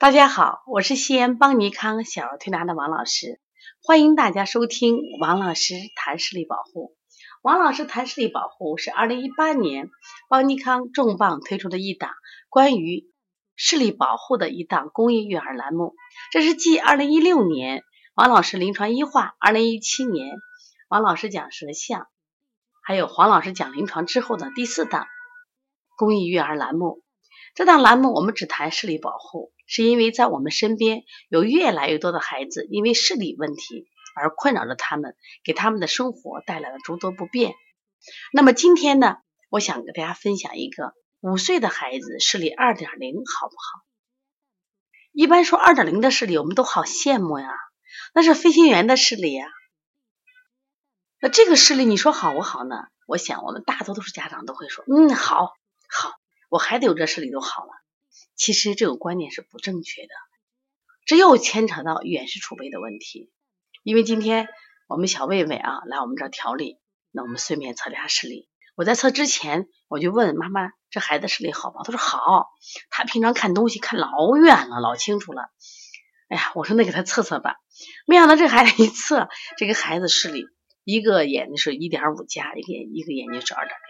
大家好，我是西安邦尼康小儿推拿的王老师，欢迎大家收听王老师谈视力保护。王老师谈视力保护是二零一八年邦尼康重磅推出的一档关于视力保护的一档公益育儿栏目，这是继二零一六年王老师临床医话，二零一七年王老师讲舌象，还有黄老师讲临床之后的第四档公益育儿栏目。这档栏目我们只谈视力保护，是因为在我们身边有越来越多的孩子因为视力问题而困扰着他们，给他们的生活带来了诸多不便。那么今天呢，我想给大家分享一个五岁的孩子视力二点零好不好？一般说二点零的视力，我们都好羡慕呀，那是飞行员的视力呀。那这个视力你说好不好呢？我想我们大多都是家长都会说，嗯，好，好。我孩子有这视力都好了，其实这个观念是不正确的，这又牵扯到远视储备的问题。因为今天我们小魏魏啊来我们这儿调理，那我们顺便测了下视力。我在测之前我就问妈妈，这孩子视力好吗？她说好，他平常看东西看老远了，老清楚了。哎呀，我说那给他测测吧。没想到这孩子一测，这个孩子视力一个眼睛是一点五加，一个眼一个眼睛是二点零。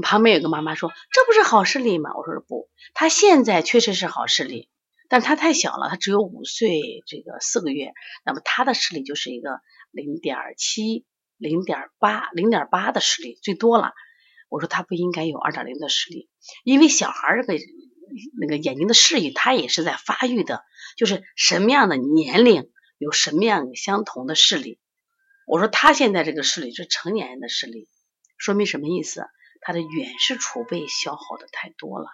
旁边有个妈妈说：“这不是好视力吗？”我说：“不，他现在确实是好视力，但他太小了，他只有五岁这个四个月，那么他的视力就是一个零点七、零点八、零点八的视力最多了。”我说：“他不应该有二点零的视力，因为小孩这个那个眼睛的视力，他也是在发育的，就是什么样的年龄有什么样相同的视力。”我说：“他现在这个视力是成年人的视力，说明什么意思？”他的远视储备消耗的太多了，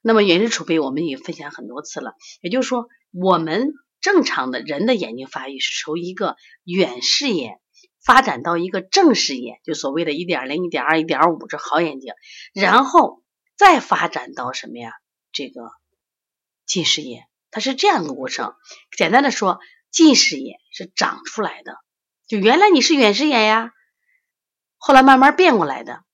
那么远视储备我们也分享很多次了，也就是说，我们正常的人的眼睛发育是从一个远视眼发展到一个正视眼，就所谓的一点零、一点二、一点五这好眼睛，然后再发展到什么呀？这个近视眼，它是这样的过程。简单的说，近视眼是长出来的，就原来你是远视眼呀，后来慢慢变过来的。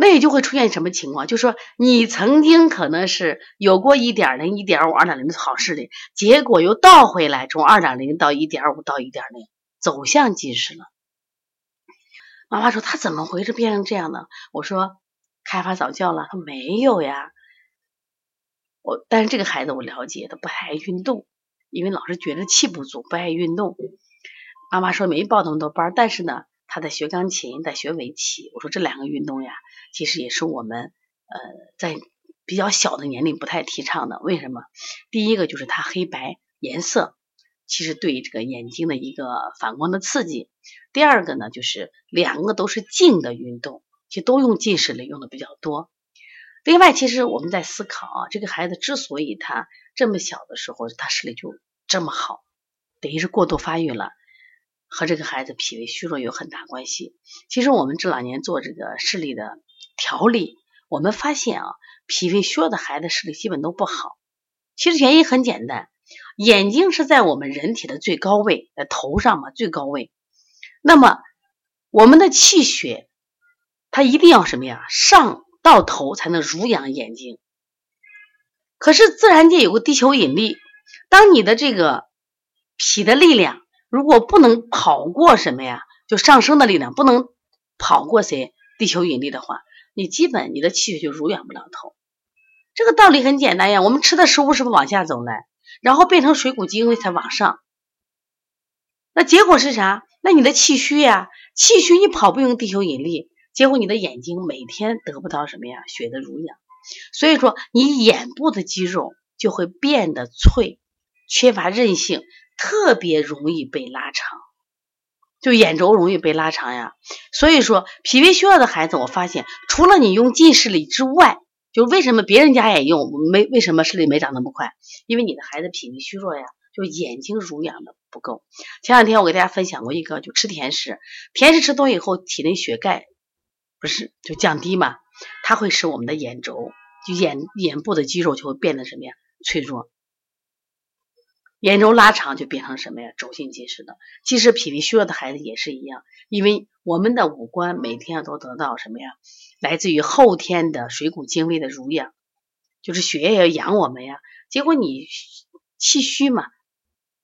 那也就会出现什么情况？就说，你曾经可能是有过一点零、一点五、二点零的好视力，结果又倒回来，从二点零到一点五到一点零，走向近视了。妈妈说他怎么回事变成这样的？我说开发早教了，他没有呀。我但是这个孩子我了解，他不爱运动，因为老是觉得气不足，不爱运动。妈妈说没报那么多班，但是呢。他在学钢琴，在学围棋。我说这两个运动呀，其实也是我们呃在比较小的年龄不太提倡的。为什么？第一个就是它黑白颜色，其实对这个眼睛的一个反光的刺激。第二个呢，就是两个都是近的运动，其实都用近视力用的比较多。另外，其实我们在思考啊，这个孩子之所以他这么小的时候他视力就这么好，等于是过度发育了。和这个孩子脾胃虚弱有很大关系。其实我们这两年做这个视力的调理，我们发现啊，脾胃虚弱的孩子视力基本都不好。其实原因很简单，眼睛是在我们人体的最高位，在头上嘛，最高位。那么我们的气血，它一定要什么呀？上到头才能濡养眼睛。可是自然界有个地球引力，当你的这个脾的力量。如果不能跑过什么呀？就上升的力量不能跑过谁？地球引力的话，你基本你的气血就濡养不了头。这个道理很简单呀。我们吃的食物是不是往下走呢？然后变成水谷精微才往上。那结果是啥？那你的气虚呀，气虚你跑不赢地球引力，结果你的眼睛每天得不到什么呀？血的濡养，所以说你眼部的肌肉就会变得脆，缺乏韧性。特别容易被拉长，就眼轴容易被拉长呀。所以说，脾胃虚弱的孩子，我发现除了你用近视力之外，就为什么别人家也用没？为什么视力没长那么快？因为你的孩子脾胃虚弱呀，就眼睛濡养的不够。前两天我给大家分享过一个，就吃甜食，甜食吃多以后，体内血钙不是就降低嘛？它会使我们的眼轴，就眼眼部的肌肉就会变得什么呀？脆弱。眼轴拉长就变成什么呀？轴性近视的。其实脾胃虚弱的孩子也是一样，因为我们的五官每天都得到什么呀？来自于后天的水谷精微的濡养。就是血液要养我们呀。结果你气虚嘛，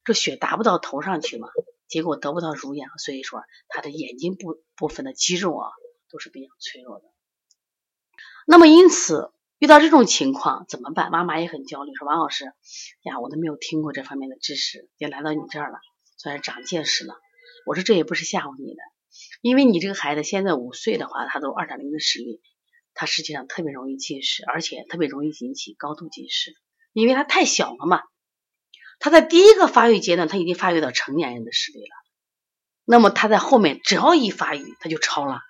这血达不到头上去嘛，结果得不到濡养，所以说他的眼睛部部分的肌肉啊都是比较脆弱的。那么因此遇到这种情况怎么办？妈妈也很焦虑，说王老师呀，我都没有听过这方面的知识，也来到你这儿了，算是长见识了。我说这也不是吓唬你的，因为你这个孩子现在五岁的话，他都二点零的视力，他实际上特别容易近视，而且特别容易引起高度近视，因为他太小了嘛。他在第一个发育阶段，他已经发育到成年人的视力了。那么他在后面只要一发育，他就超了，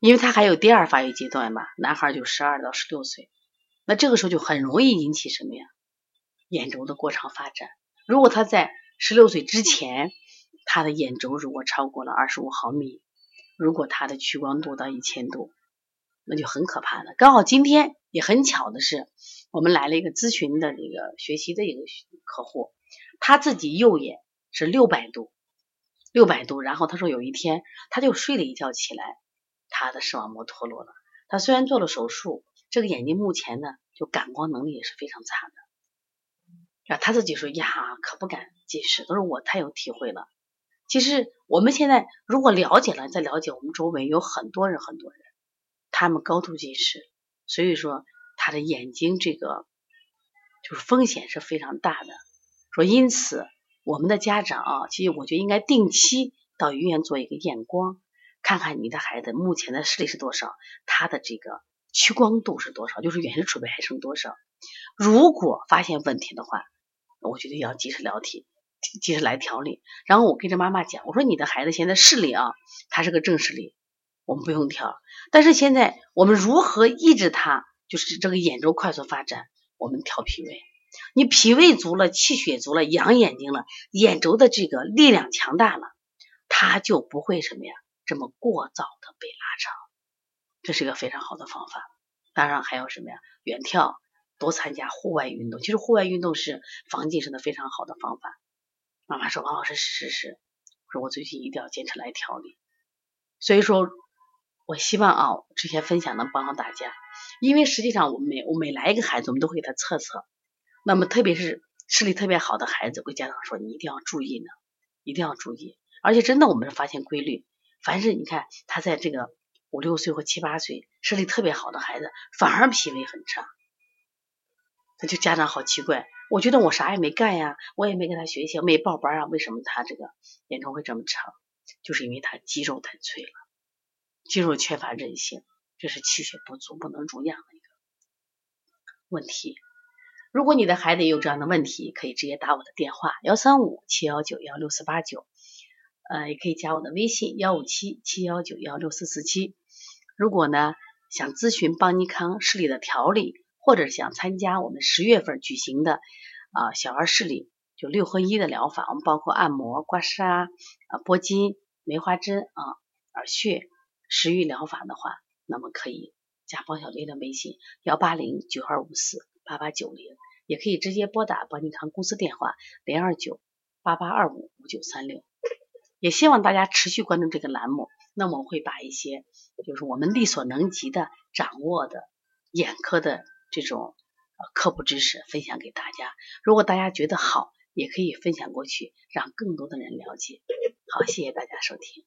因为他还有第二发育阶段嘛。男孩就十二到十六岁，那这个时候就很容易引起什么呀？眼轴的过长发展。如果他在十六岁之前，他的眼轴如果超过了二十五毫米，如果他的屈光度到一千度，那就很可怕了。刚好今天也很巧的是，我们来了一个咨询的这个学习的一个客户，他自己右眼是六百度，六百度。然后他说有一天他就睡了一觉起来，他的视网膜脱落了。他虽然做了手术，这个眼睛目前呢就感光能力也是非常差的。啊，他自己说呀，可不敢近视，都是我太有体会了。其实我们现在如果了解了，再了解我们周围有很多人，很多人他们高度近视，所以说他的眼睛这个就是风险是非常大的。说因此我们的家长啊，其实我觉得应该定期到医院做一个验光，看看你的孩子目前的视力是多少，他的这个屈光度是多少，就是远视储备还剩多少。如果发现问题的话，我觉得要及时聊天。及时来调理，然后我跟着妈妈讲，我说你的孩子现在视力啊，他是个正视力，我们不用调。但是现在我们如何抑制他，就是这个眼周快速发展，我们调脾胃。你脾胃足了，气血足了，养眼睛了，眼轴的这个力量强大了，他就不会什么呀，这么过早的被拉长。这是一个非常好的方法。当然还有什么呀，远眺，多参加户外运动。其实户外运动是防近视的非常好的方法。妈妈说：“王老师，是是是，说我最近一定要坚持来调理。所以说，我希望啊，这些分享能帮到大家。因为实际上，我每我每来一个孩子，我们都会给他测测。那么，特别是视力特别好的孩子，我跟家长说，你一定要注意呢，一定要注意。而且，真的，我们是发现规律，凡是你看他在这个五六岁或七八岁视力特别好的孩子，反而脾胃很差。他就家长好奇怪。”我觉得我啥也没干呀，我也没跟他学习，没报班啊，为什么他这个眼周会这么长？就是因为他肌肉太脆了，肌肉缺乏韧性，这是气血不足不能濡养的一个问题。如果你的孩子有这样的问题，可以直接打我的电话幺三五七幺九幺六四八九，呃，也可以加我的微信幺五七七幺九幺六四四七。如果呢想咨询邦尼康视力的调理。或者想参加我们十月份举行的啊小儿视力就六合一的疗法，我们包括按摩、刮痧啊、拨筋、梅花针啊、耳穴、食育疗法的话，那么可以加方小丽的微信幺八零九二五四八八九零，也可以直接拨打邦尼康公司电话零二九八八二五五九三六。也希望大家持续关注这个栏目，那么我会把一些就是我们力所能及的掌握的眼科的。这种科普知识分享给大家，如果大家觉得好，也可以分享过去，让更多的人了解。好，谢谢大家收听。